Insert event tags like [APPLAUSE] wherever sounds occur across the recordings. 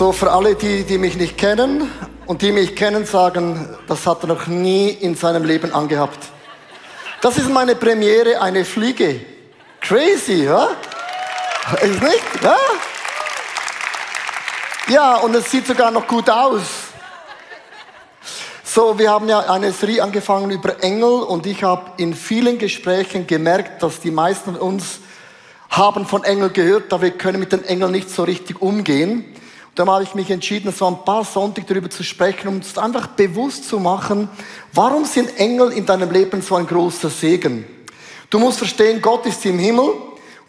So, für alle, die, die mich nicht kennen und die mich kennen, sagen, das hat er noch nie in seinem Leben angehabt. Das ist meine Premiere, eine Fliege. Crazy, ja? Ist nicht? Ja? Ja, und es sieht sogar noch gut aus. So, wir haben ja eine Serie angefangen über Engel und ich habe in vielen Gesprächen gemerkt, dass die meisten von uns haben von Engeln gehört, aber wir können mit den Engeln nicht so richtig umgehen. Und dann habe ich mich entschieden, so ein paar Sonntag darüber zu sprechen, um uns einfach bewusst zu machen, warum sind Engel in deinem Leben so ein großer Segen? Du musst verstehen, Gott ist im Himmel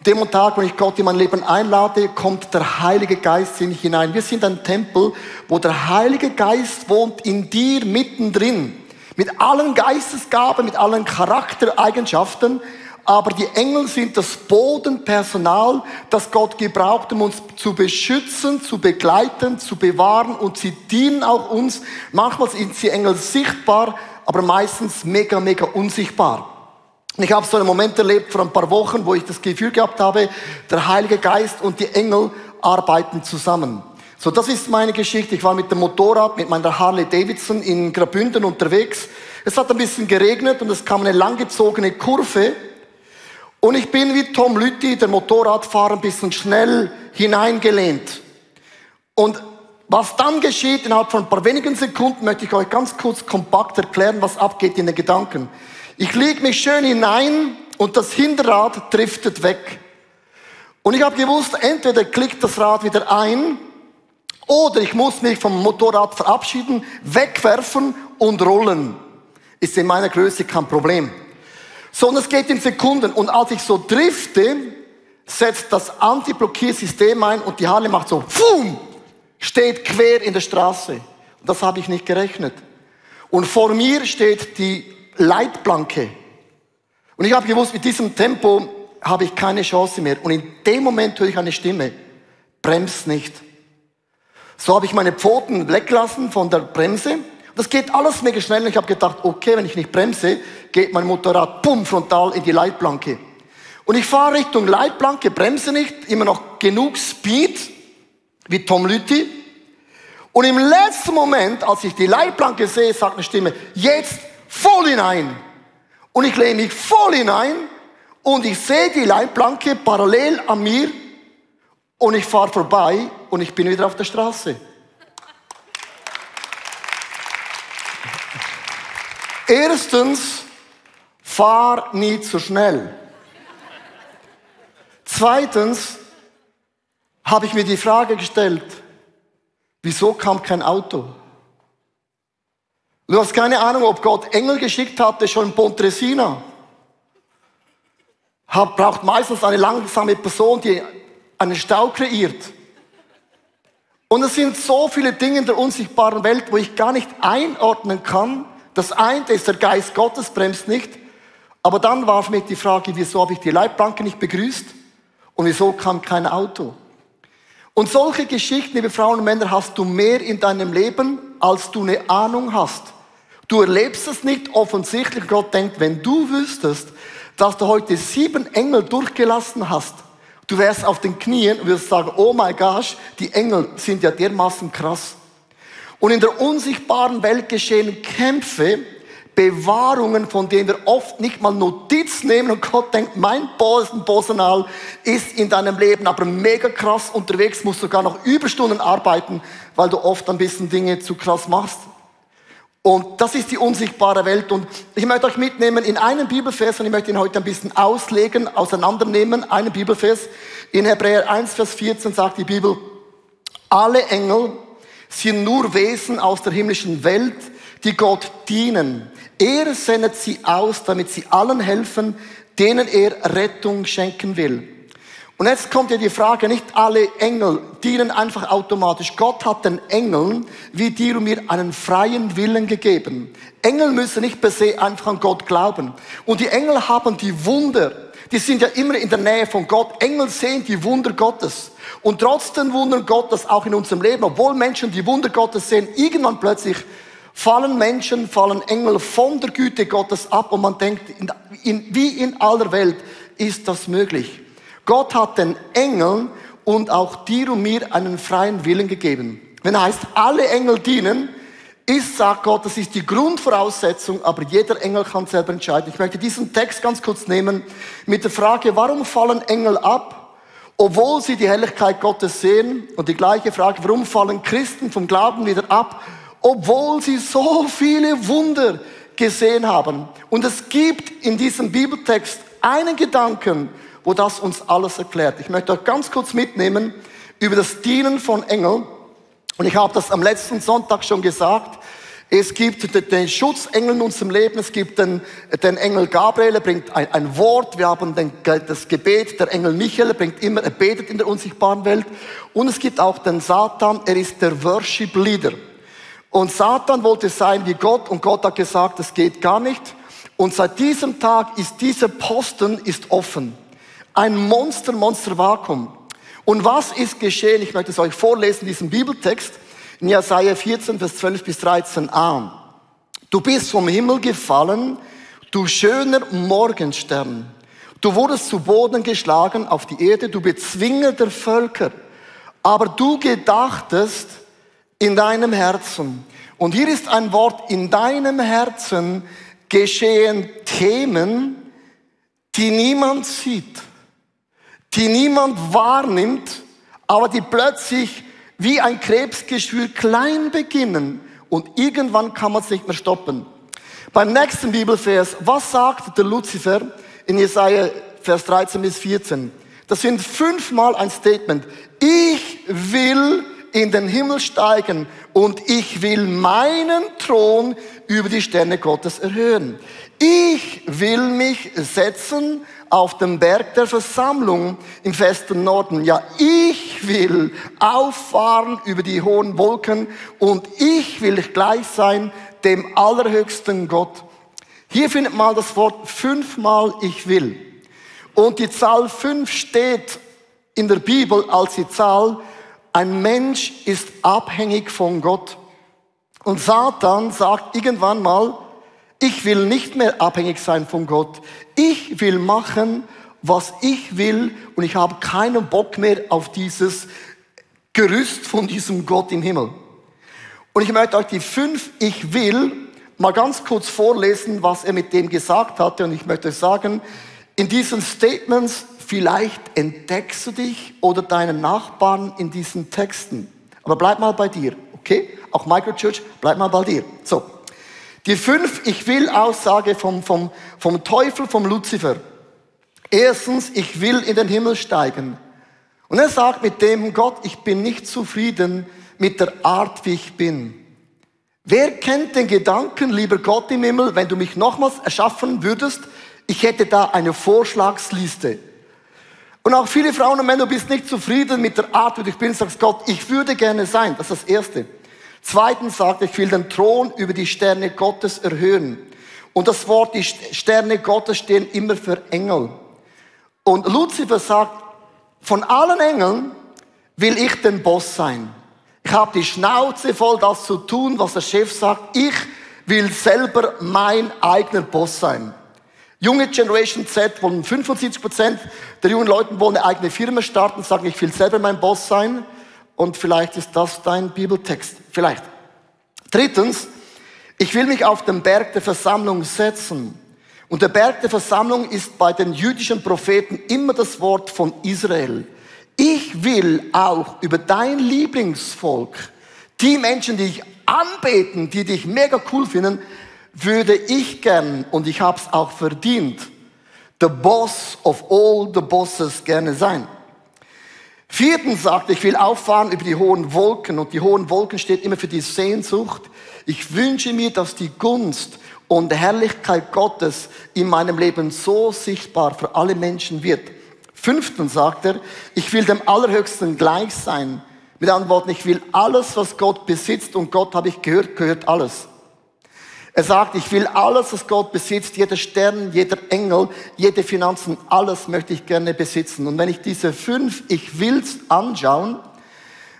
dem Tag, wenn ich Gott in mein Leben einlade, kommt der Heilige Geist in mich hinein. Wir sind ein Tempel, wo der Heilige Geist wohnt in dir mittendrin. Mit allen Geistesgaben, mit allen Charaktereigenschaften. Aber die Engel sind das Bodenpersonal, das Gott gebraucht, um uns zu beschützen, zu begleiten, zu bewahren. Und sie dienen auch uns. Manchmal sind sie Engel sichtbar, aber meistens mega, mega unsichtbar. Ich habe so einen Moment erlebt vor ein paar Wochen, wo ich das Gefühl gehabt habe, der Heilige Geist und die Engel arbeiten zusammen. So, das ist meine Geschichte. Ich war mit dem Motorrad, mit meiner Harley Davidson in Grabünden unterwegs. Es hat ein bisschen geregnet und es kam eine langgezogene Kurve. Und ich bin wie Tom Lütti, der Motorradfahrer, ein bisschen schnell hineingelehnt. Und was dann geschieht, innerhalb von ein paar wenigen Sekunden, möchte ich euch ganz kurz kompakt erklären, was abgeht in den Gedanken. Ich leg mich schön hinein und das Hinterrad driftet weg. Und ich habe gewusst, entweder klickt das Rad wieder ein oder ich muss mich vom Motorrad verabschieden, wegwerfen und rollen. Ist in meiner Größe kein Problem. Sondern es geht in Sekunden. Und als ich so drifte, setzt das Anti-Blockiersystem ein und die Halle macht so, Fum, steht quer in der Straße. Das habe ich nicht gerechnet. Und vor mir steht die Leitplanke. Und ich habe gewusst, mit diesem Tempo habe ich keine Chance mehr. Und in dem Moment höre ich eine Stimme, bremst nicht. So habe ich meine Pfoten weggelassen von der Bremse. Das geht alles mega schnell. Ich habe gedacht, okay, wenn ich nicht bremse, geht mein Motorrad bumm frontal in die Leitplanke. Und ich fahre Richtung Leitplanke, bremse nicht, immer noch genug Speed, wie Tom Lütti. Und im letzten Moment, als ich die Leitplanke sehe, sagt eine Stimme, jetzt voll hinein. Und ich lehne mich voll hinein und ich sehe die Leitplanke parallel an mir und ich fahre vorbei und ich bin wieder auf der Straße. Erstens, fahr nie zu schnell. Zweitens habe ich mir die Frage gestellt, wieso kam kein Auto? Du hast keine Ahnung, ob Gott Engel geschickt hatte, schon in Pontresina. Braucht meistens eine langsame Person, die einen Stau kreiert. Und es sind so viele Dinge in der unsichtbaren Welt, wo ich gar nicht einordnen kann. Das eine ist, der Geist Gottes bremst nicht. Aber dann war für mich die Frage, wieso habe ich die Leitplanke nicht begrüßt? Und wieso kam kein Auto? Und solche Geschichten, liebe Frauen und Männer, hast du mehr in deinem Leben, als du eine Ahnung hast. Du erlebst es nicht offensichtlich. Gott denkt, wenn du wüsstest, dass du heute sieben Engel durchgelassen hast, du wärst auf den Knien und wirst sagen, oh my gosh, die Engel sind ja dermaßen krass. Und in der unsichtbaren Welt geschehen Kämpfe, Bewahrungen, von denen wir oft nicht mal Notiz nehmen und Gott denkt, mein Personal ist in deinem Leben aber mega krass unterwegs, musst sogar noch Überstunden arbeiten, weil du oft ein bisschen Dinge zu krass machst. Und das ist die unsichtbare Welt. Und ich möchte euch mitnehmen in einen Bibelvers und ich möchte ihn heute ein bisschen auslegen, auseinandernehmen. Einen Bibelvers. In Hebräer 1, Vers 14 sagt die Bibel, alle Engel sind nur Wesen aus der himmlischen Welt, die Gott dienen. Er sendet sie aus, damit sie allen helfen, denen er Rettung schenken will. Und jetzt kommt ja die Frage, nicht alle Engel dienen einfach automatisch. Gott hat den Engeln wie dir und mir einen freien Willen gegeben. Engel müssen nicht per se einfach an Gott glauben. Und die Engel haben die Wunder. Die sind ja immer in der Nähe von Gott. Engel sehen die Wunder Gottes. Und trotzdem wundern Gottes auch in unserem Leben, obwohl Menschen die Wunder Gottes sehen, irgendwann plötzlich fallen Menschen, fallen Engel von der Güte Gottes ab und man denkt, in, in, wie in aller Welt ist das möglich? Gott hat den Engeln und auch dir und mir einen freien Willen gegeben. Wenn er heißt, alle Engel dienen, ist, sagt Gott, das ist die Grundvoraussetzung, aber jeder Engel kann selber entscheiden. Ich möchte diesen Text ganz kurz nehmen mit der Frage, warum fallen Engel ab, obwohl sie die Herrlichkeit Gottes sehen? Und die gleiche Frage, warum fallen Christen vom Glauben wieder ab, obwohl sie so viele Wunder gesehen haben? Und es gibt in diesem Bibeltext einen Gedanken, wo das uns alles erklärt. Ich möchte euch ganz kurz mitnehmen über das Dienen von Engeln. Und ich habe das am letzten Sonntag schon gesagt. Es gibt den Schutzengel in unserem Leben. Es gibt den, den Engel Gabriel, er bringt ein, ein Wort. Wir haben den, das Gebet. Der Engel Michael er bringt immer, er betet in der unsichtbaren Welt. Und es gibt auch den Satan. Er ist der Worship Leader. Und Satan wollte sein wie Gott und Gott hat gesagt, das geht gar nicht. Und seit diesem Tag ist dieser Posten ist offen. Ein Monster, Monster Vakuum. Und was ist geschehen? Ich möchte es euch vorlesen, diesen Bibeltext in Jesaja 14, Vers 12 bis 13a. Du bist vom Himmel gefallen, du schöner Morgenstern. Du wurdest zu Boden geschlagen auf die Erde, du Bezwinger der Völker. Aber du gedachtest in deinem Herzen. Und hier ist ein Wort, in deinem Herzen geschehen Themen, die niemand sieht die niemand wahrnimmt, aber die plötzlich wie ein Krebsgeschwür klein beginnen und irgendwann kann man es nicht mehr stoppen. Beim nächsten Bibelvers, was sagt der Luzifer in Jesaja Vers 13 bis 14? Das sind fünfmal ein Statement. Ich will in den Himmel steigen und ich will meinen Thron über die Sterne Gottes erhöhen. Ich will mich setzen auf dem Berg der Versammlung im festen Norden. Ja, ich will auffahren über die hohen Wolken und ich will gleich sein dem allerhöchsten Gott. Hier findet man das Wort fünfmal ich will. Und die Zahl fünf steht in der Bibel als die Zahl, ein Mensch ist abhängig von Gott. Und Satan sagt irgendwann mal, ich will nicht mehr abhängig sein von Gott. Ich will machen, was ich will und ich habe keinen Bock mehr auf dieses Gerüst von diesem Gott im Himmel. Und ich möchte euch die fünf Ich will mal ganz kurz vorlesen, was er mit dem gesagt hatte. Und ich möchte sagen, in diesen Statements vielleicht entdeckst du dich oder deinen Nachbarn in diesen Texten. Aber bleib mal bei dir, okay? Auch Microchurch, bleib mal bei dir. So. Die fünf Ich will Aussage vom, vom, vom Teufel, vom Luzifer. Erstens, ich will in den Himmel steigen. Und er sagt mit dem Gott, ich bin nicht zufrieden mit der Art, wie ich bin. Wer kennt den Gedanken, lieber Gott im Himmel, wenn du mich nochmals erschaffen würdest, ich hätte da eine Vorschlagsliste. Und auch viele Frauen und Männer, du bist nicht zufrieden mit der Art, wie ich bin, sagst Gott, ich würde gerne sein. Das ist das Erste. Zweitens sagt, ich will den Thron über die Sterne Gottes erhöhen. Und das Wort, die Sterne Gottes stehen immer für Engel. Und Luzifer sagt, von allen Engeln will ich den Boss sein. Ich habe die Schnauze voll, das zu tun, was der Chef sagt. Ich will selber mein eigener Boss sein. Junge Generation Z wollen 75 Prozent der jungen Leute wollen eine eigene Firma starten, sagen, ich will selber mein Boss sein. Und vielleicht ist das dein Bibeltext. Vielleicht. Drittens, ich will mich auf den Berg der Versammlung setzen. Und der Berg der Versammlung ist bei den jüdischen Propheten immer das Wort von Israel. Ich will auch über dein Lieblingsvolk, die Menschen, die dich anbeten, die dich mega cool finden, würde ich gern, und ich habe es auch verdient, the boss of all the bosses gerne sein. Viertens sagt, ich will auffahren über die hohen Wolken und die hohen Wolken steht immer für die Sehnsucht. Ich wünsche mir, dass die Gunst und Herrlichkeit Gottes in meinem Leben so sichtbar für alle Menschen wird. Fünftens sagt er, ich will dem Allerhöchsten gleich sein. Mit anderen Worten, ich will alles, was Gott besitzt und Gott habe ich gehört, gehört alles. Er sagt, ich will alles, was Gott besitzt, jeder Stern, jeder Engel, jede Finanzen, alles möchte ich gerne besitzen. Und wenn ich diese fünf Ich will's anschauen,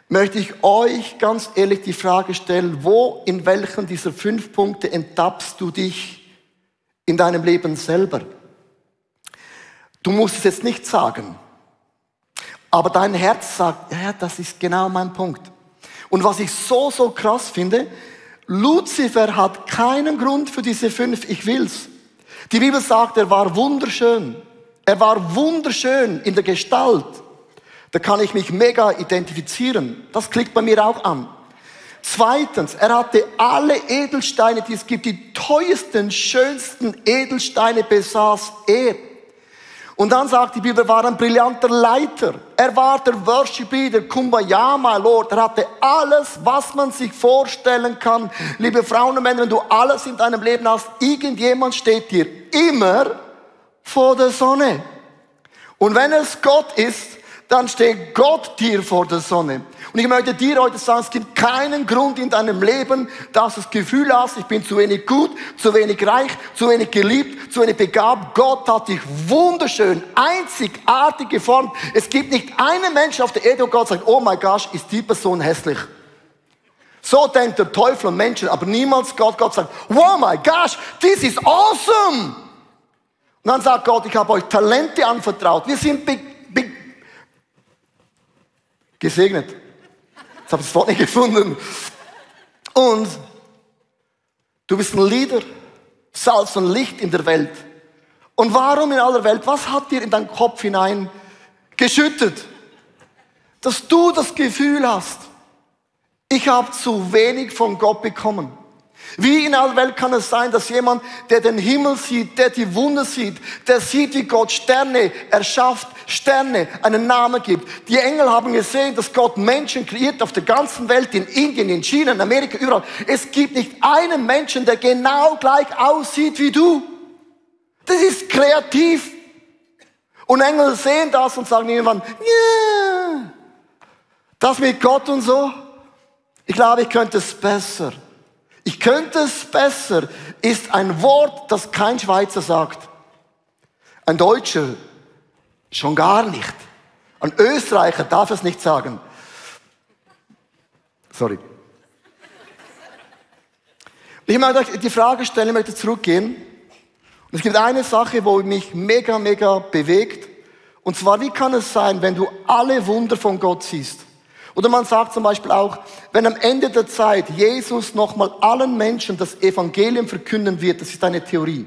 möchte ich euch ganz ehrlich die Frage stellen, wo in welchen dieser fünf Punkte enttappst du dich in deinem Leben selber? Du musst es jetzt nicht sagen. Aber dein Herz sagt, ja, das ist genau mein Punkt. Und was ich so, so krass finde, Luzifer hat keinen Grund für diese fünf Ich will's. Die Bibel sagt, er war wunderschön. Er war wunderschön in der Gestalt. Da kann ich mich mega identifizieren. Das klickt bei mir auch an. Zweitens, er hatte alle Edelsteine, die es gibt, die teuersten, schönsten Edelsteine besaß er. Und dann sagt die Bibel, war ein brillanter Leiter. Er war der Worship Leader, Kumbaya, my Lord. Er hatte alles, was man sich vorstellen kann. Liebe Frauen und Männer, wenn du alles in deinem Leben hast, irgendjemand steht dir immer vor der Sonne. Und wenn es Gott ist, dann steht Gott dir vor der Sonne. Und ich möchte dir heute sagen, es gibt keinen Grund in deinem Leben, dass du das Gefühl hast, ich bin zu wenig gut, zu wenig reich, zu wenig geliebt, zu wenig begabt. Gott hat dich wunderschön, einzigartig geformt. Es gibt nicht einen Menschen auf der Erde, wo Gott sagt, oh mein Gott, ist die Person hässlich. So denkt der Teufel und Menschen, aber niemals Gott. Gott sagt, oh my gosh, this is awesome. Und dann sagt Gott, ich habe euch Talente anvertraut. Wir sind be be gesegnet. Jetzt habe ich das Wort nicht gefunden. Und du bist ein Leader, Salz und Licht in der Welt. Und warum in aller Welt? Was hat dir in deinen Kopf hinein geschüttet? Dass du das Gefühl hast, ich habe zu wenig von Gott bekommen. Wie in aller Welt kann es sein, dass jemand, der den Himmel sieht, der die Wunder sieht, der sieht, wie Gott Sterne erschafft, Sterne einen Namen gibt. Die Engel haben gesehen, dass Gott Menschen kreiert auf der ganzen Welt, in Indien, in China, in Amerika, überall. Es gibt nicht einen Menschen, der genau gleich aussieht wie du. Das ist kreativ. Und Engel sehen das und sagen irgendwann, yeah, das mit Gott und so. Ich glaube, ich könnte es besser. Ich könnte es besser, ist ein Wort, das kein Schweizer sagt. Ein Deutscher schon gar nicht. Ein Österreicher darf es nicht sagen. Sorry. Ich möchte die Frage stellen, ich möchte zurückgehen. Und es gibt eine Sache, wo mich mega, mega bewegt. Und zwar, wie kann es sein, wenn du alle Wunder von Gott siehst? Oder man sagt zum Beispiel auch, wenn am Ende der Zeit Jesus nochmal allen Menschen das Evangelium verkünden wird, das ist eine Theorie.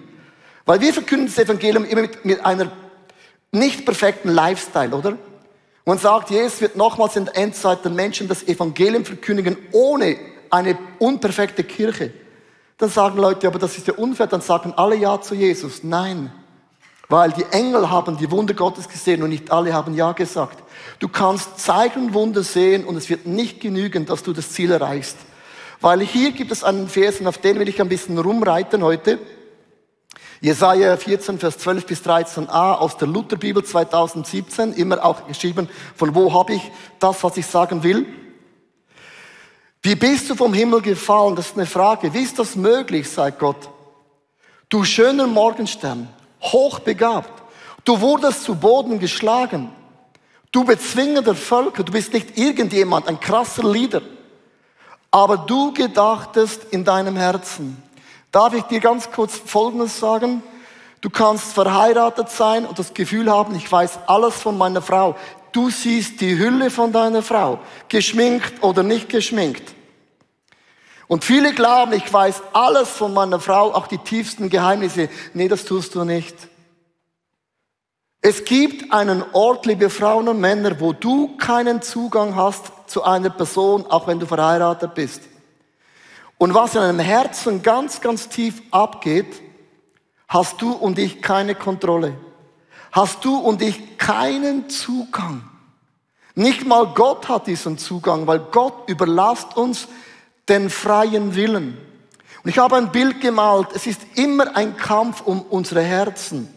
Weil wir verkünden das Evangelium immer mit, mit einer nicht perfekten Lifestyle, oder? Man sagt, Jesus wird nochmals in der Endzeit den Menschen das Evangelium verkündigen ohne eine unperfekte Kirche. Dann sagen Leute, aber das ist ja unfair, dann sagen alle Ja zu Jesus. Nein, weil die Engel haben die Wunder Gottes gesehen und nicht alle haben Ja gesagt. Du kannst Zeichen und Wunder sehen und es wird nicht genügen, dass du das Ziel erreichst. Weil hier gibt es einen Vers und auf den will ich ein bisschen rumreiten heute. Jesaja 14, Vers 12 bis 13a aus der Lutherbibel 2017, immer auch geschrieben, von wo habe ich das, was ich sagen will. Wie bist du vom Himmel gefallen? Das ist eine Frage. Wie ist das möglich, sagt Gott? Du schöner Morgenstern, hochbegabt. Du wurdest zu Boden geschlagen. Du Bezwinger der Völker, du bist nicht irgendjemand, ein krasser Leader. Aber du gedachtest in deinem Herzen. Darf ich dir ganz kurz Folgendes sagen? Du kannst verheiratet sein und das Gefühl haben, ich weiß alles von meiner Frau. Du siehst die Hülle von deiner Frau, geschminkt oder nicht geschminkt. Und viele glauben, ich weiß alles von meiner Frau, auch die tiefsten Geheimnisse. Nee, das tust du nicht. Es gibt einen Ort, liebe Frauen und Männer, wo du keinen Zugang hast zu einer Person, auch wenn du verheiratet bist. Und was in deinem Herzen ganz, ganz tief abgeht, hast du und ich keine Kontrolle. Hast du und ich keinen Zugang. Nicht mal Gott hat diesen Zugang, weil Gott überlasst uns den freien Willen. Und ich habe ein Bild gemalt. Es ist immer ein Kampf um unsere Herzen.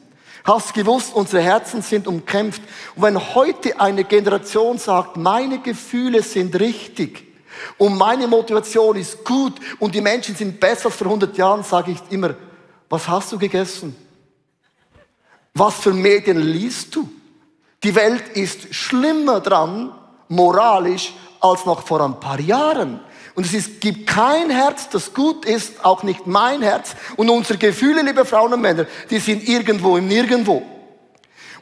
Hast gewusst, unsere Herzen sind umkämpft. Und wenn heute eine Generation sagt, meine Gefühle sind richtig und meine Motivation ist gut und die Menschen sind besser als vor 100 Jahren, sage ich immer, was hast du gegessen? Was für Medien liest du? Die Welt ist schlimmer dran, moralisch, als noch vor ein paar Jahren. Und es ist, gibt kein Herz, das gut ist, auch nicht mein Herz. Und unsere Gefühle, liebe Frauen und Männer, die sind irgendwo im Nirgendwo.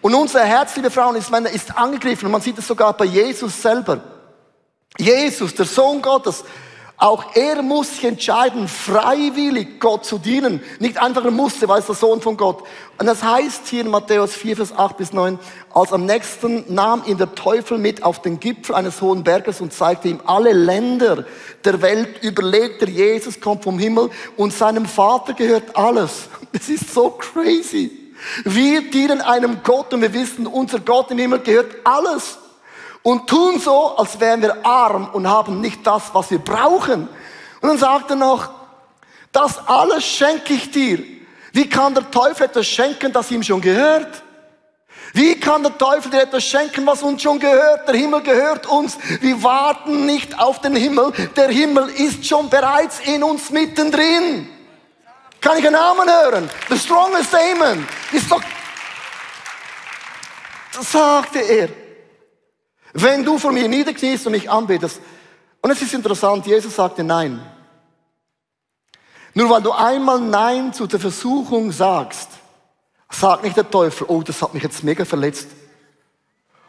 Und unser Herz, liebe Frauen, ist, ist angegriffen. Und man sieht es sogar bei Jesus selber. Jesus, der Sohn Gottes, auch er muss sich entscheiden, freiwillig Gott zu dienen. Nicht einfach er musste, weil es der Sohn von Gott. Und das heißt hier in Matthäus 4, Vers 8 bis 9, als am nächsten nahm ihn der Teufel mit auf den Gipfel eines hohen Berges und zeigte ihm alle Länder der Welt, überlegte Jesus kommt vom Himmel und seinem Vater gehört alles. [LAUGHS] Das ist so crazy. Wir dienen einem Gott und wir wissen, unser Gott im Himmel gehört alles und tun so, als wären wir arm und haben nicht das, was wir brauchen. Und dann sagt er noch, das alles schenke ich dir. Wie kann der Teufel etwas schenken, das ihm schon gehört? Wie kann der Teufel dir etwas schenken, was uns schon gehört? Der Himmel gehört uns. Wir warten nicht auf den Himmel. Der Himmel ist schon bereits in uns mittendrin. Kann ich einen Namen hören? The strongest Amen. Ist doch, das sagte er. Wenn du vor mir niederkniest und mich anbetest. Und es ist interessant, Jesus sagte Nein. Nur weil du einmal Nein zu der Versuchung sagst, sagt nicht der Teufel, oh, das hat mich jetzt mega verletzt.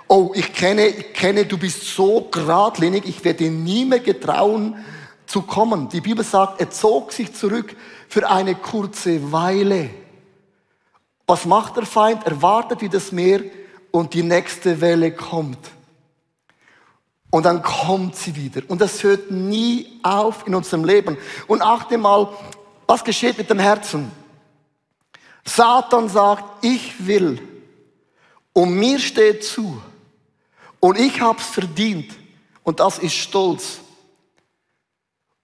Oh, ich kenne, ich kenne, du bist so geradlinig, ich werde nie mehr getrauen zu kommen. Die Bibel sagt, er zog sich zurück für eine kurze Weile. Was macht der Feind? Er wartet wie das Meer und die nächste Welle kommt. Und dann kommt sie wieder. Und das hört nie auf in unserem Leben. Und achte mal, was geschieht mit dem Herzen? Satan sagt, ich will. Und mir steht zu. Und ich hab's verdient. Und das ist Stolz.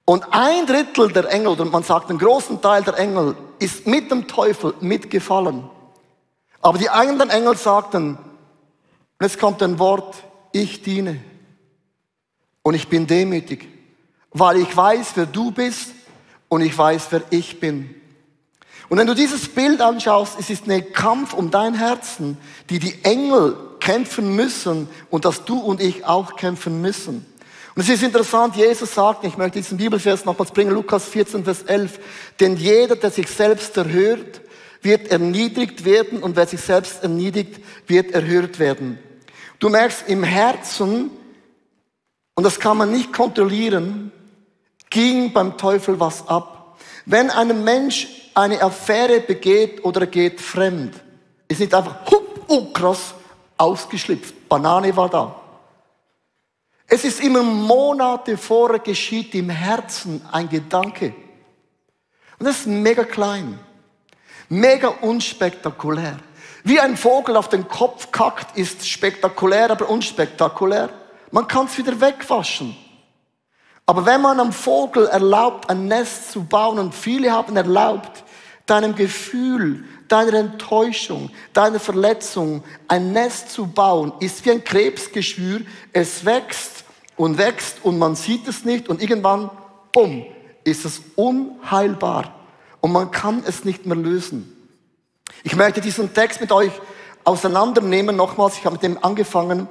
Und ein Drittel der Engel, oder man sagt einen großen Teil der Engel, ist mit dem Teufel mitgefallen. Aber die anderen Engel sagten, jetzt kommt ein Wort, ich diene. Und ich bin demütig, weil ich weiß, wer du bist und ich weiß, wer ich bin. Und wenn du dieses Bild anschaust, es ist ein Kampf um dein Herzen, die die Engel kämpfen müssen und dass du und ich auch kämpfen müssen. Und es ist interessant, Jesus sagt, ich möchte diesen Bibelvers nochmals bringen, Lukas 14, Vers 11, denn jeder, der sich selbst erhört, wird erniedrigt werden und wer sich selbst erniedrigt, wird erhört werden. Du merkst, im Herzen und das kann man nicht kontrollieren, ging beim Teufel was ab. Wenn ein Mensch eine Affäre begeht oder geht fremd, ist nicht einfach, hup, oh krass, ausgeschlüpft. Banane war da. Es ist immer Monate vorher geschieht im Herzen ein Gedanke. Und das ist mega klein, mega unspektakulär. Wie ein Vogel auf den Kopf kackt, ist spektakulär, aber unspektakulär. Man kann es wieder wegwaschen. Aber wenn man einem Vogel erlaubt, ein Nest zu bauen, und viele haben erlaubt, deinem Gefühl, deiner Enttäuschung, deiner Verletzung ein Nest zu bauen, ist wie ein Krebsgeschwür. Es wächst und wächst und man sieht es nicht und irgendwann, bumm, ist es unheilbar und man kann es nicht mehr lösen. Ich möchte diesen Text mit euch auseinandernehmen. Nochmals, ich habe mit dem angefangen.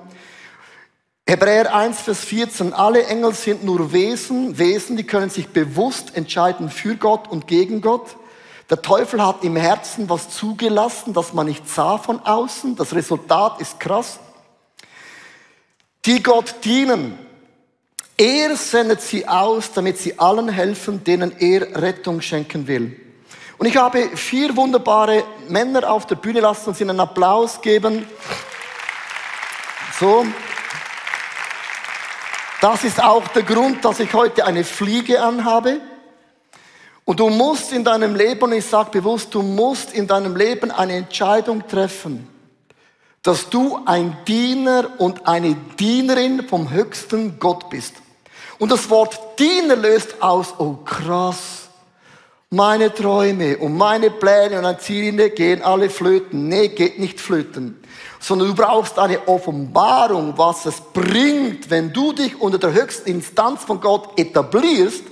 Hebräer 1, Vers 14, alle Engel sind nur Wesen, Wesen, die können sich bewusst entscheiden für Gott und gegen Gott. Der Teufel hat im Herzen was zugelassen, das man nicht sah von außen. Das Resultat ist krass. Die Gott dienen. Er sendet sie aus, damit sie allen helfen, denen er Rettung schenken will. Und ich habe vier wunderbare Männer auf der Bühne, lassen uns ihnen einen Applaus geben. So. Das ist auch der Grund, dass ich heute eine Fliege anhabe. Und du musst in deinem Leben, und ich sage bewusst, du musst in deinem Leben eine Entscheidung treffen, dass du ein Diener und eine Dienerin vom höchsten Gott bist. Und das Wort Diener löst aus, oh krass, meine Träume und meine Pläne und Ziele gehen alle flöten. Nee, geht nicht flöten sondern du brauchst eine Offenbarung, was es bringt, wenn du dich unter der höchsten Instanz von Gott etablierst.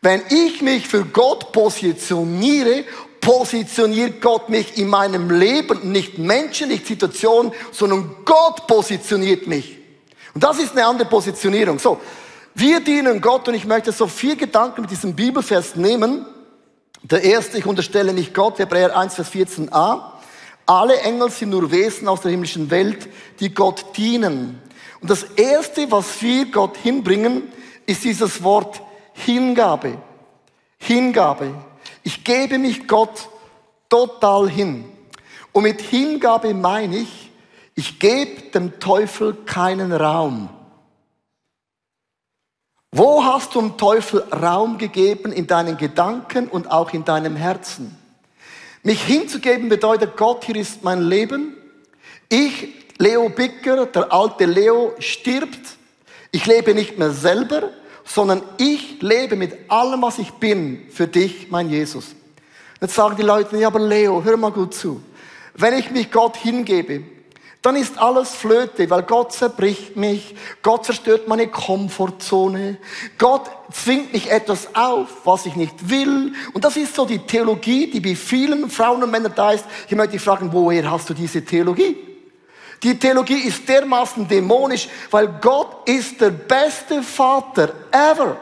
Wenn ich mich für Gott positioniere, positioniert Gott mich in meinem Leben, nicht Menschen, nicht Situationen, sondern Gott positioniert mich. Und das ist eine andere Positionierung. So, wir dienen Gott und ich möchte so vier Gedanken mit diesem Bibelvers nehmen. Der erste, ich unterstelle nicht Gott, Hebräer 1, Vers 14a. Alle Engel sind nur Wesen aus der himmlischen Welt, die Gott dienen. Und das Erste, was wir Gott hinbringen, ist dieses Wort Hingabe. Hingabe. Ich gebe mich Gott total hin. Und mit Hingabe meine ich, ich gebe dem Teufel keinen Raum. Wo hast du dem Teufel Raum gegeben in deinen Gedanken und auch in deinem Herzen? Mich hinzugeben bedeutet, Gott, hier ist mein Leben. Ich, Leo Bicker, der alte Leo, stirbt. Ich lebe nicht mehr selber, sondern ich lebe mit allem, was ich bin, für dich, mein Jesus. Jetzt sagen die Leute, ja, aber Leo, hör mal gut zu. Wenn ich mich Gott hingebe, dann ist alles Flöte, weil Gott zerbricht mich, Gott zerstört meine Komfortzone, Gott zwingt mich etwas auf, was ich nicht will. Und das ist so die Theologie, die bei vielen Frauen und Männern da ist. Ich möchte dich fragen, woher hast du diese Theologie? Die Theologie ist dermaßen dämonisch, weil Gott ist der beste Vater ever.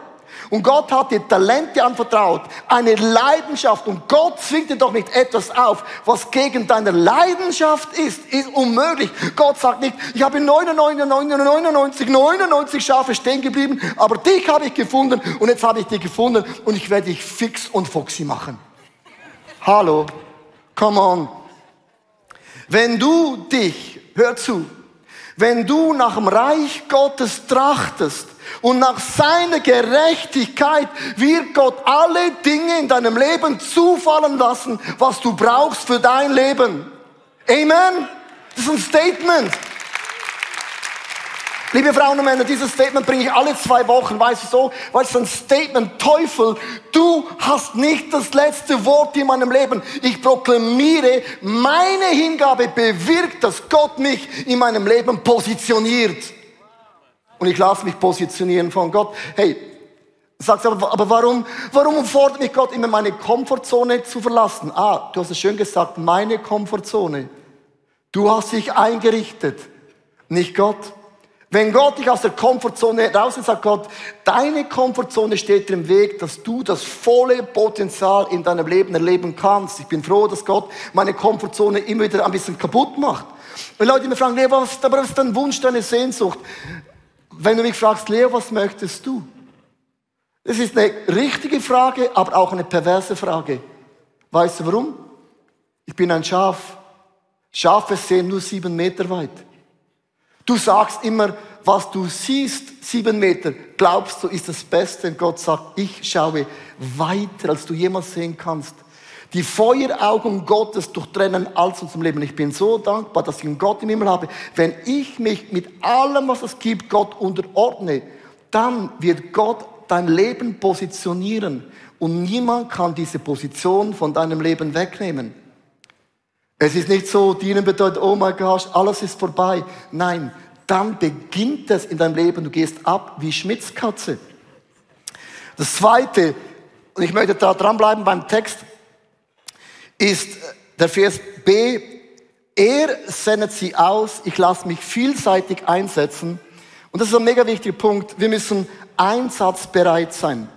Und Gott hat dir Talente anvertraut, eine Leidenschaft. Und Gott zwingt dir doch nicht etwas auf, was gegen deine Leidenschaft ist. Ist unmöglich. Gott sagt nicht, ich habe 99, 99, 99 Schafe stehen geblieben, aber dich habe ich gefunden und jetzt habe ich dich gefunden und ich werde dich fix und foxy machen. Hallo, come on. Wenn du dich, hör zu, wenn du nach dem Reich Gottes trachtest, und nach seiner Gerechtigkeit wird Gott alle Dinge in deinem Leben zufallen lassen, was du brauchst für dein Leben. Amen? Das ist ein Statement. Liebe Frauen und Männer, dieses Statement bringe ich alle zwei Wochen, weißt du so, weil es ein Statement, Teufel, du hast nicht das letzte Wort in meinem Leben. Ich proklamiere, meine Hingabe bewirkt, dass Gott mich in meinem Leben positioniert. Und ich lasse mich positionieren von Gott. Hey, sagst du, aber, aber warum, warum fordert mich Gott immer meine Komfortzone zu verlassen? Ah, du hast es schön gesagt, meine Komfortzone. Du hast dich eingerichtet, nicht Gott. Wenn Gott dich aus der Komfortzone raus sagt Gott, deine Komfortzone steht im Weg, dass du das volle Potenzial in deinem Leben erleben kannst. Ich bin froh, dass Gott meine Komfortzone immer wieder ein bisschen kaputt macht. Und Leute mir fragen, nee, was, aber was ist dein Wunsch, deine Sehnsucht? Wenn du mich fragst, Leo, was möchtest du? Das ist eine richtige Frage, aber auch eine perverse Frage. Weißt du warum? Ich bin ein Schaf. Schafe sehen nur sieben Meter weit. Du sagst immer, was du siehst, sieben Meter, glaubst du, ist das Beste. Und Gott sagt, ich schaue weiter, als du jemals sehen kannst. Die Feueraugen Gottes durchtrennen alles unserem Leben. Ich bin so dankbar, dass ich einen Gott im Himmel habe. Wenn ich mich mit allem, was es gibt, Gott unterordne, dann wird Gott dein Leben positionieren. Und niemand kann diese Position von deinem Leben wegnehmen. Es ist nicht so, dienen bedeutet, oh mein Gott, alles ist vorbei. Nein, dann beginnt es in deinem Leben. Du gehst ab wie Schmitzkatze. Das zweite, und ich möchte da dranbleiben beim Text, ist der Vers B, er sendet sie aus, ich lasse mich vielseitig einsetzen. Und das ist ein mega wichtiger Punkt. Wir müssen einsatzbereit sein.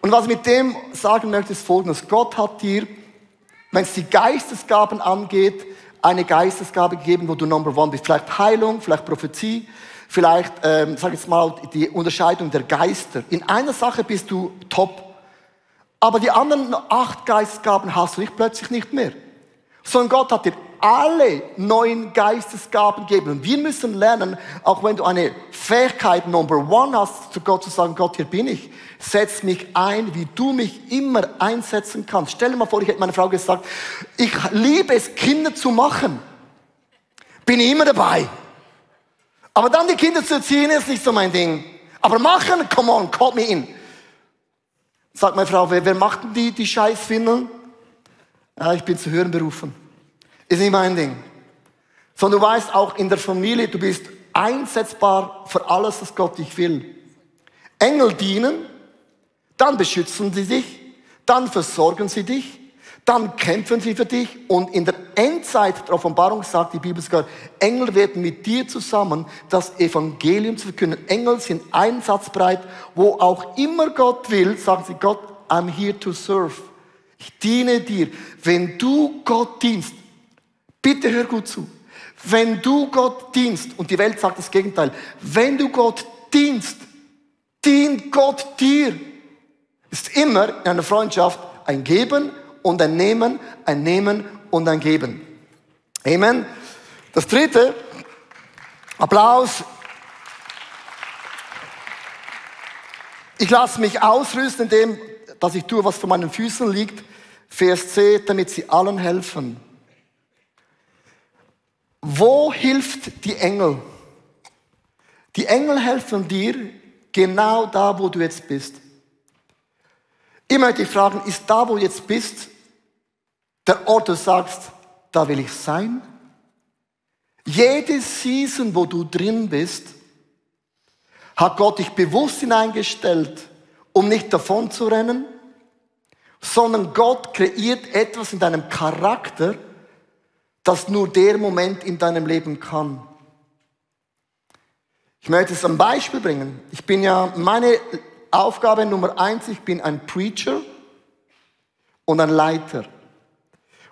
Und was ich mit dem sagen möchte, ist folgendes. Gott hat dir, wenn es die Geistesgaben angeht, eine Geistesgabe gegeben, wo du Number One bist. Vielleicht Heilung, vielleicht Prophezie, vielleicht, ähm, sag ich jetzt mal, die Unterscheidung der Geister. In einer Sache bist du top. Aber die anderen acht Geistesgaben hast du nicht plötzlich nicht mehr. Sondern Gott hat dir alle neuen Geistesgaben gegeben. Und wir müssen lernen, auch wenn du eine Fähigkeit Number One hast, zu Gott zu sagen, Gott, hier bin ich. Setz mich ein, wie du mich immer einsetzen kannst. Stell dir mal vor, ich hätte meiner Frau gesagt, ich liebe es, Kinder zu machen. Bin ich immer dabei. Aber dann die Kinder zu erziehen, ist nicht so mein Ding. Aber machen, come on, call me in. Sagt meine Frau, wer, wer macht denn die, die Scheißfindeln? Ja, ich bin zu hören berufen. Ist nicht mein Ding. Sondern du weißt auch in der Familie, du bist einsetzbar für alles, was Gott dich will. Engel dienen, dann beschützen sie dich, dann versorgen sie dich, dann kämpfen sie für dich und in der Endzeit der Offenbarung sagt die Bibel sogar, Engel werden mit dir zusammen das Evangelium zu verkünden. Engel sind einsatzbereit, wo auch immer Gott will, sagen sie, Gott, I'm here to serve. Ich diene dir. Wenn du Gott dienst, Bitte hör gut zu. Wenn du Gott dienst, und die Welt sagt das Gegenteil, wenn du Gott dienst, dient Gott dir. Ist immer in einer Freundschaft ein Geben und ein Nehmen, ein Nehmen und ein Geben. Amen. Das dritte, Applaus. Ich lasse mich ausrüsten, indem, dass ich tue, was vor meinen Füßen liegt. Vers C, damit sie allen helfen. Wo hilft die Engel? Die Engel helfen dir genau da, wo du jetzt bist. Ich möchte dich fragen, ist da, wo du jetzt bist, der Ort, wo du sagst, da will ich sein? Jede Season, wo du drin bist, hat Gott dich bewusst hineingestellt, um nicht davon zu rennen, sondern Gott kreiert etwas in deinem Charakter, das nur der Moment in deinem Leben kann. Ich möchte es ein Beispiel bringen. Ich bin ja, meine Aufgabe Nummer eins, ich bin ein Preacher und ein Leiter.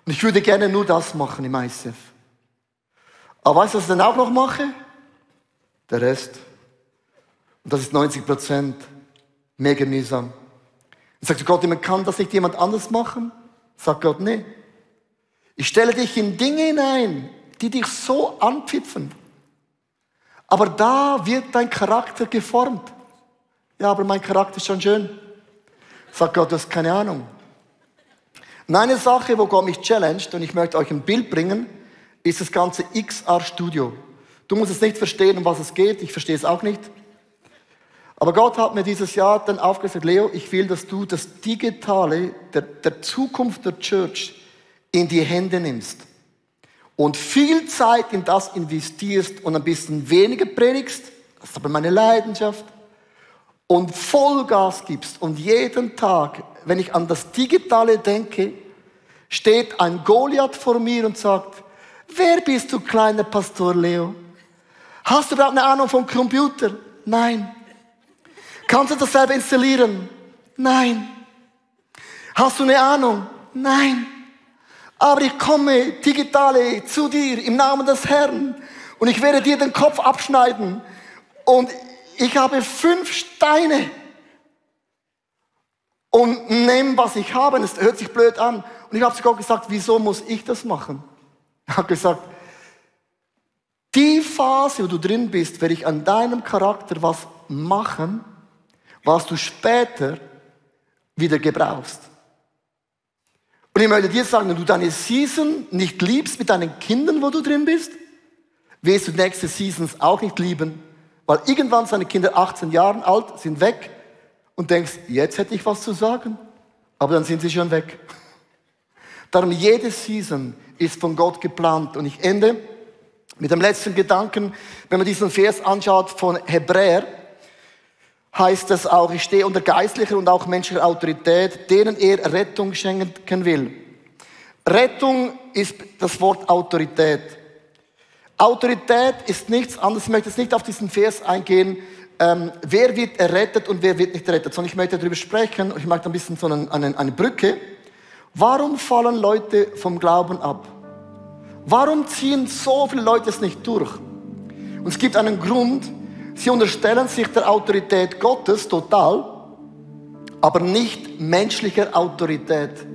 Und ich würde gerne nur das machen im ICF. Aber weißt du, was ich dann auch noch mache? Der Rest. Und das ist 90 Prozent. Mega mühsam. Und sagst du Gott, immer kann das nicht jemand anders machen? Sagt Gott, nee. Ich stelle dich in Dinge hinein, die dich so anpfipfen. Aber da wird dein Charakter geformt. Ja, aber mein Charakter ist schon schön. Sagt Gott, du hast keine Ahnung. Und eine Sache, wo Gott mich challenged, und ich möchte euch ein Bild bringen, ist das ganze XR Studio. Du musst es nicht verstehen, um was es geht. Ich verstehe es auch nicht. Aber Gott hat mir dieses Jahr dann aufgesagt, Leo, ich will, dass du das Digitale der, der Zukunft der Church in die Hände nimmst und viel Zeit in das investierst und ein bisschen weniger predigst, das ist aber meine Leidenschaft, und Vollgas gibst und jeden Tag, wenn ich an das Digitale denke, steht ein Goliath vor mir und sagt, Wer bist du, kleiner Pastor Leo? Hast du überhaupt eine Ahnung vom Computer? Nein. Kannst du das selber installieren? Nein. Hast du eine Ahnung? Nein. Aber ich komme digitale zu dir im Namen des Herrn und ich werde dir den Kopf abschneiden und ich habe fünf Steine und nimm, was ich habe. Es hört sich blöd an. Und ich habe zu Gott gesagt, wieso muss ich das machen? Er hat gesagt, die Phase, wo du drin bist, werde ich an deinem Charakter was machen, was du später wieder gebrauchst. Und ich möchte dir sagen, wenn du deine Season nicht liebst mit deinen Kindern, wo du drin bist, wirst du nächste Seasons auch nicht lieben, weil irgendwann seine Kinder 18 Jahre alt sind weg und denkst, jetzt hätte ich was zu sagen, aber dann sind sie schon weg. [LAUGHS] Darum jede Season ist von Gott geplant. Und ich ende mit dem letzten Gedanken. Wenn man diesen Vers anschaut von Hebräer, heißt es auch, ich stehe unter geistlicher und auch menschlicher Autorität, denen er Rettung schenken will. Rettung ist das Wort Autorität. Autorität ist nichts anderes, ich möchte jetzt nicht auf diesen Vers eingehen, ähm, wer wird errettet und wer wird nicht errettet, sondern ich möchte darüber sprechen, ich mache ein bisschen so eine, eine, eine Brücke. Warum fallen Leute vom Glauben ab? Warum ziehen so viele Leute es nicht durch? Und es gibt einen Grund, sie unterstellen sich der Autorität Gottes total, aber nicht menschlicher Autorität.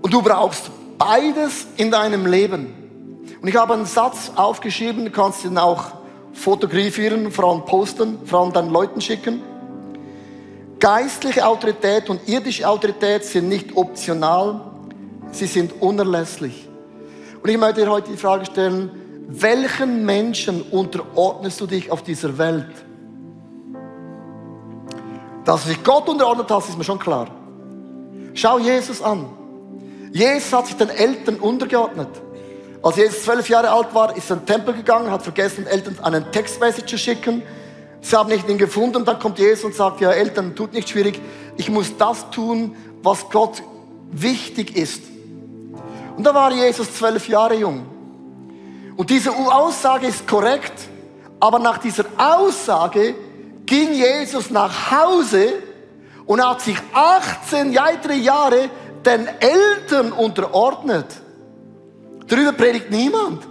Und du brauchst beides in deinem Leben. Und ich habe einen Satz aufgeschrieben, du kannst ihn auch fotografieren, vor allem posten, vor allem deinen Leuten schicken. Geistliche Autorität und irdische Autorität sind nicht optional, sie sind unerlässlich. Und ich möchte dir heute die Frage stellen, welchen Menschen unterordnest du dich auf dieser Welt? Dass du dich Gott unterordnet hast, ist mir schon klar. Schau Jesus an. Jesus hat sich den Eltern untergeordnet. Als Jesus zwölf Jahre alt war, ist er in den Tempel gegangen, hat vergessen, Eltern einen Textmessage zu schicken. Sie haben nicht ihn gefunden und dann kommt Jesus und sagt, ja Eltern, tut nicht schwierig, ich muss das tun, was Gott wichtig ist. Und da war Jesus zwölf Jahre jung. Und diese Aussage ist korrekt, aber nach dieser Aussage ging Jesus nach Hause und hat sich 18 weitere Jahre den Eltern unterordnet. Darüber predigt niemand.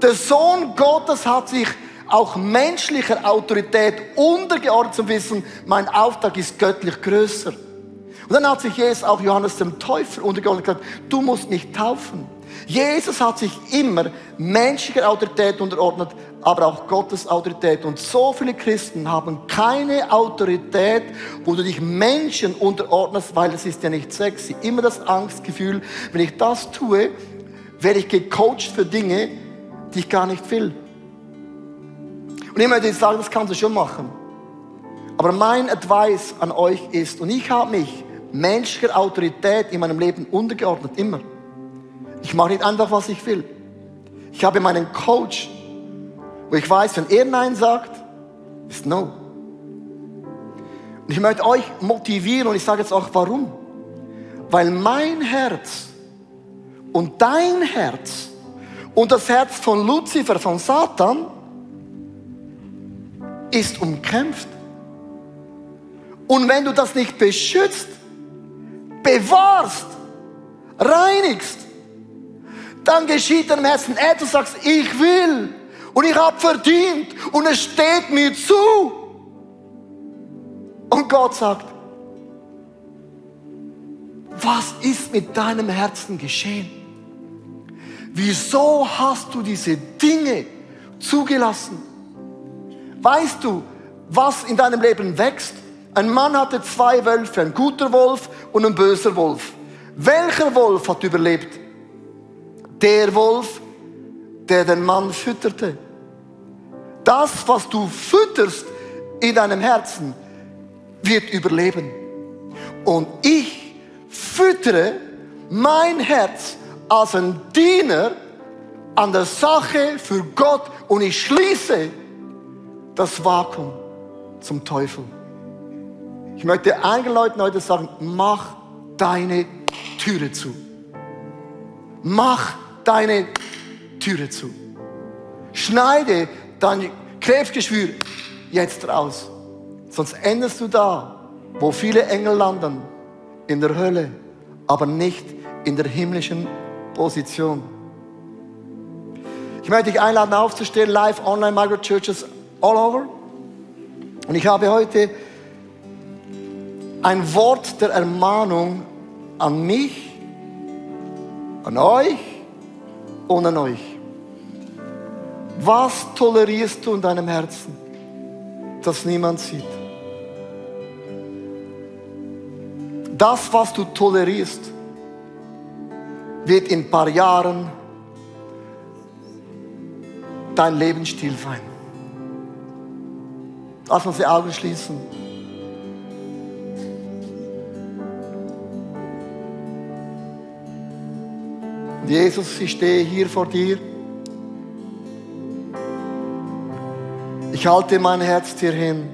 Der Sohn Gottes hat sich auch menschlicher Autorität untergeordnet zu wissen, mein Auftrag ist göttlich größer. Und dann hat sich Jesus auch Johannes dem Täufer untergeordnet und gesagt, du musst mich taufen. Jesus hat sich immer menschlicher Autorität unterordnet, aber auch Gottes Autorität. Und so viele Christen haben keine Autorität, wo du dich Menschen unterordnest, weil es ist ja nicht sexy. Immer das Angstgefühl, wenn ich das tue, werde ich gecoacht für Dinge, die ich gar nicht will. Und ich möchte jetzt sagen, das kannst du schon machen. Aber mein Advice an euch ist, und ich habe mich menschlicher Autorität in meinem Leben untergeordnet, immer. Ich mache nicht einfach, was ich will. Ich habe meinen Coach, wo ich weiß, wenn er Nein sagt, ist No. Und ich möchte euch motivieren und ich sage jetzt auch warum. Weil mein Herz und dein Herz und das Herz von Luzifer, von Satan, ist umkämpft. Und wenn du das nicht beschützt, bewahrst, reinigst, dann geschieht deinem Herzen etwas, sagst, ich will und ich habe verdient und es steht mir zu. Und Gott sagt, was ist mit deinem Herzen geschehen? Wieso hast du diese Dinge zugelassen? Weißt du, was in deinem Leben wächst? Ein Mann hatte zwei Wölfe, ein guter Wolf und ein böser Wolf. Welcher Wolf hat überlebt? Der Wolf, der den Mann fütterte. Das, was du fütterst in deinem Herzen, wird überleben. Und ich füttere mein Herz als ein Diener an der Sache für Gott und ich schließe das Vakuum zum Teufel. Ich möchte einigen Leuten heute sagen, mach deine Türe zu. Mach deine Türe zu. Schneide dein Krebsgeschwür jetzt raus. Sonst endest du da, wo viele Engel landen, in der Hölle, aber nicht in der himmlischen Position. Ich möchte dich einladen, aufzustehen, live, online, Margaret Churches all over. Und ich habe heute ein Wort der Ermahnung an mich, an euch und an euch. Was tolerierst du in deinem Herzen, das niemand sieht? Das, was du tolerierst, wird in ein paar Jahren dein Lebensstil sein. Lass uns die Augen schließen. Jesus, ich stehe hier vor dir. Ich halte mein Herz dir hin.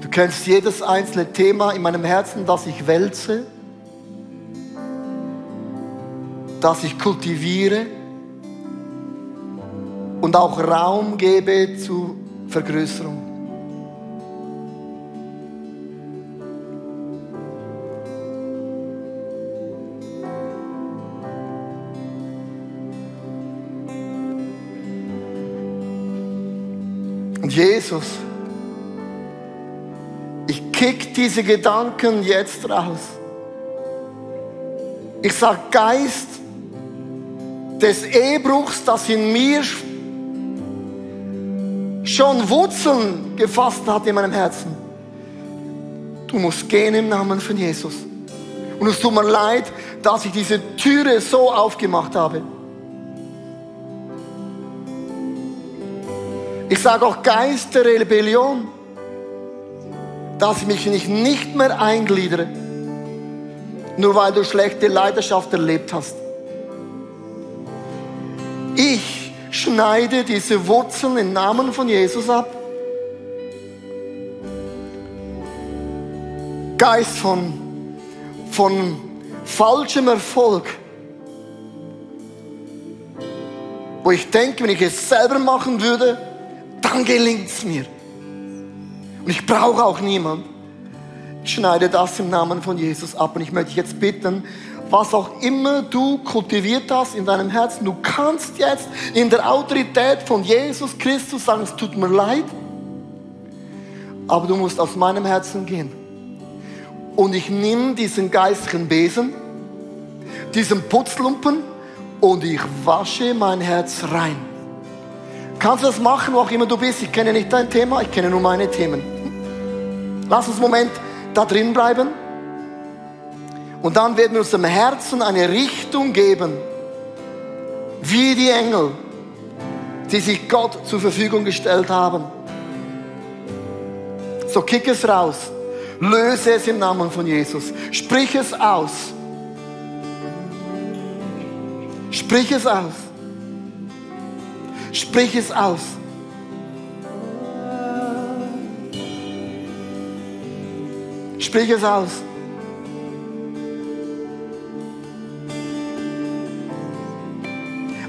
Du kennst jedes einzelne Thema in meinem Herzen, das ich wälze, das ich kultiviere und auch Raum gebe zu Vergrößerung. Jesus, ich kick diese Gedanken jetzt raus. Ich sag Geist des Ehebruchs, das in mir schon Wurzeln gefasst hat in meinem Herzen. Du musst gehen im Namen von Jesus. Und es tut mir leid, dass ich diese Türe so aufgemacht habe. Ich sage auch Geist der Rebellion, dass ich mich nicht mehr eingliedere, nur weil du schlechte Leidenschaft erlebt hast. Ich schneide diese Wurzeln im Namen von Jesus ab. Geist von, von falschem Erfolg, wo ich denke, wenn ich es selber machen würde, dann gelingt es mir. Und ich brauche auch niemand. schneide das im Namen von Jesus ab. Und ich möchte jetzt bitten, was auch immer du kultiviert hast in deinem Herzen, du kannst jetzt in der Autorität von Jesus Christus sagen, es tut mir leid, aber du musst aus meinem Herzen gehen. Und ich nehme diesen geistlichen Besen, diesen Putzlumpen und ich wasche mein Herz rein. Kannst du das machen, wo auch immer du bist? Ich kenne nicht dein Thema, ich kenne nur meine Themen. Lass uns einen Moment da drin bleiben. Und dann werden wir unserem Herzen eine Richtung geben, wie die Engel, die sich Gott zur Verfügung gestellt haben. So kick es raus. Löse es im Namen von Jesus. Sprich es aus. Sprich es aus. Sprich es aus. Sprich es aus.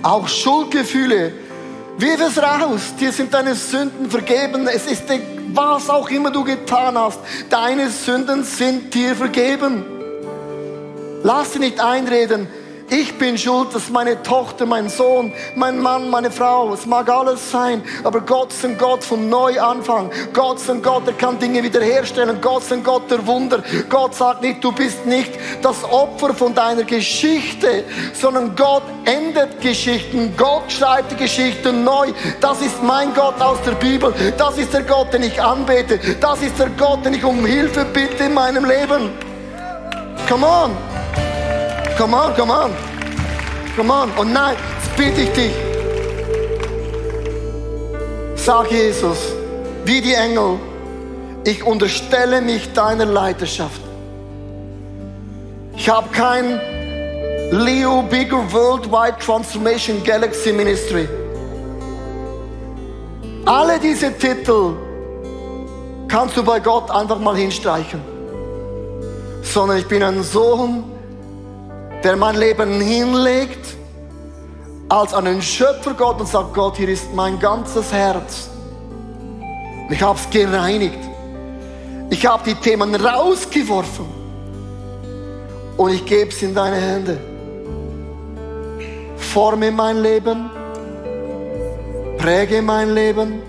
Auch Schuldgefühle. Wirf es raus. Dir sind deine Sünden vergeben. Es ist was auch immer du getan hast. Deine Sünden sind dir vergeben. Lass sie nicht einreden. Ich bin schuld, dass meine Tochter, mein Sohn, mein Mann, meine Frau, es mag alles sein, aber Gott ist ein Gott vom Neuanfang. Gott ist ein Gott, der kann Dinge wiederherstellen. Gott ist ein Gott der Wunder. Gott sagt nicht, du bist nicht das Opfer von deiner Geschichte, sondern Gott endet Geschichten. Gott schreibt die Geschichten neu. Das ist mein Gott aus der Bibel. Das ist der Gott, den ich anbete. Das ist der Gott, den ich um Hilfe bitte in meinem Leben. Come on. Come on, come on. Come on. Und nein, jetzt bitte ich dich. Sag Jesus, wie die Engel, ich unterstelle mich deiner Leiterschaft. Ich habe kein Leo Bigger Worldwide Transformation Galaxy Ministry. Alle diese Titel kannst du bei Gott einfach mal hinstreichen. Sondern ich bin ein Sohn der mein Leben hinlegt als einen Schöpfer Gott und sagt, Gott, hier ist mein ganzes Herz. Ich habe es gereinigt. Ich habe die Themen rausgeworfen. Und ich gebe es in deine Hände. Forme mein Leben. Präge mein Leben.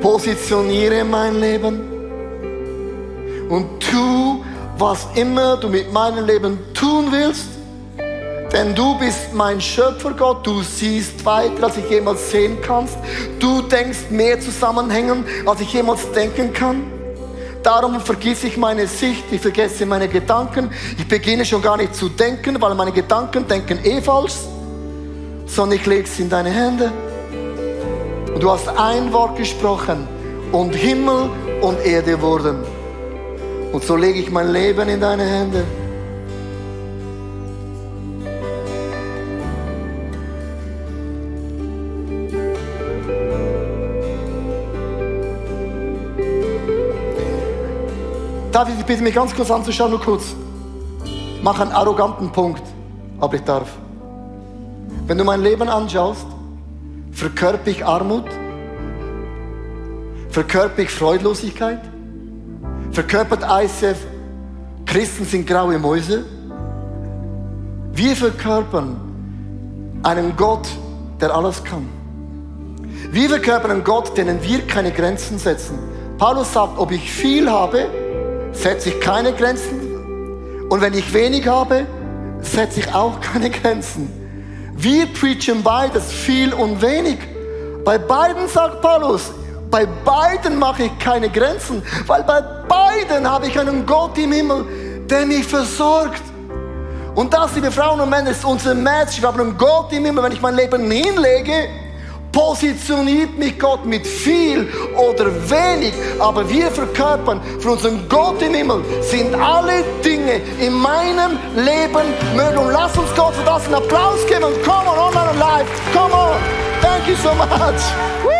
Positioniere mein Leben. Und tu was immer du mit meinem Leben tun willst. Denn du bist mein Schöpfer Gott, du siehst weiter, als ich jemals sehen kannst. Du denkst mehr Zusammenhängen, als ich jemals denken kann. Darum vergesse ich meine Sicht, ich vergesse meine Gedanken. Ich beginne schon gar nicht zu denken, weil meine Gedanken denken eh falsch. Sondern ich lege es in deine Hände. Und du hast ein Wort gesprochen und Himmel und Erde wurden. Und so lege ich mein Leben in deine Hände. Darf ich bitte mich ganz kurz anzuschauen, nur kurz. Mach einen arroganten Punkt, aber ich darf. Wenn du mein Leben anschaust, verkörper ich Armut, verkörper ich Freudlosigkeit, verkörpert ICF, Christen sind graue Mäuse. Wir verkörpern einen Gott, der alles kann. Wir verkörpern einen Gott, denen wir keine Grenzen setzen. Paulus sagt, ob ich viel habe, setze ich keine Grenzen. Und wenn ich wenig habe, setze ich auch keine Grenzen. Wir preachen beides, viel und wenig. Bei beiden sagt Paulus, bei beiden mache ich keine Grenzen, weil bei beiden habe ich einen Gott im Himmel, der mich versorgt. Und das, liebe Frauen und Männer, ist unser Match. Wir haben einen Gott im Himmel. Wenn ich mein Leben hinlege, positioniert mich Gott mit viel oder wenig, aber wir verkörpern für unseren Gott im Himmel, sind alle Dinge in meinem Leben möglich. Und lass uns Gott für das einen Applaus geben. Come on, online und live. Come on. Thank you so much.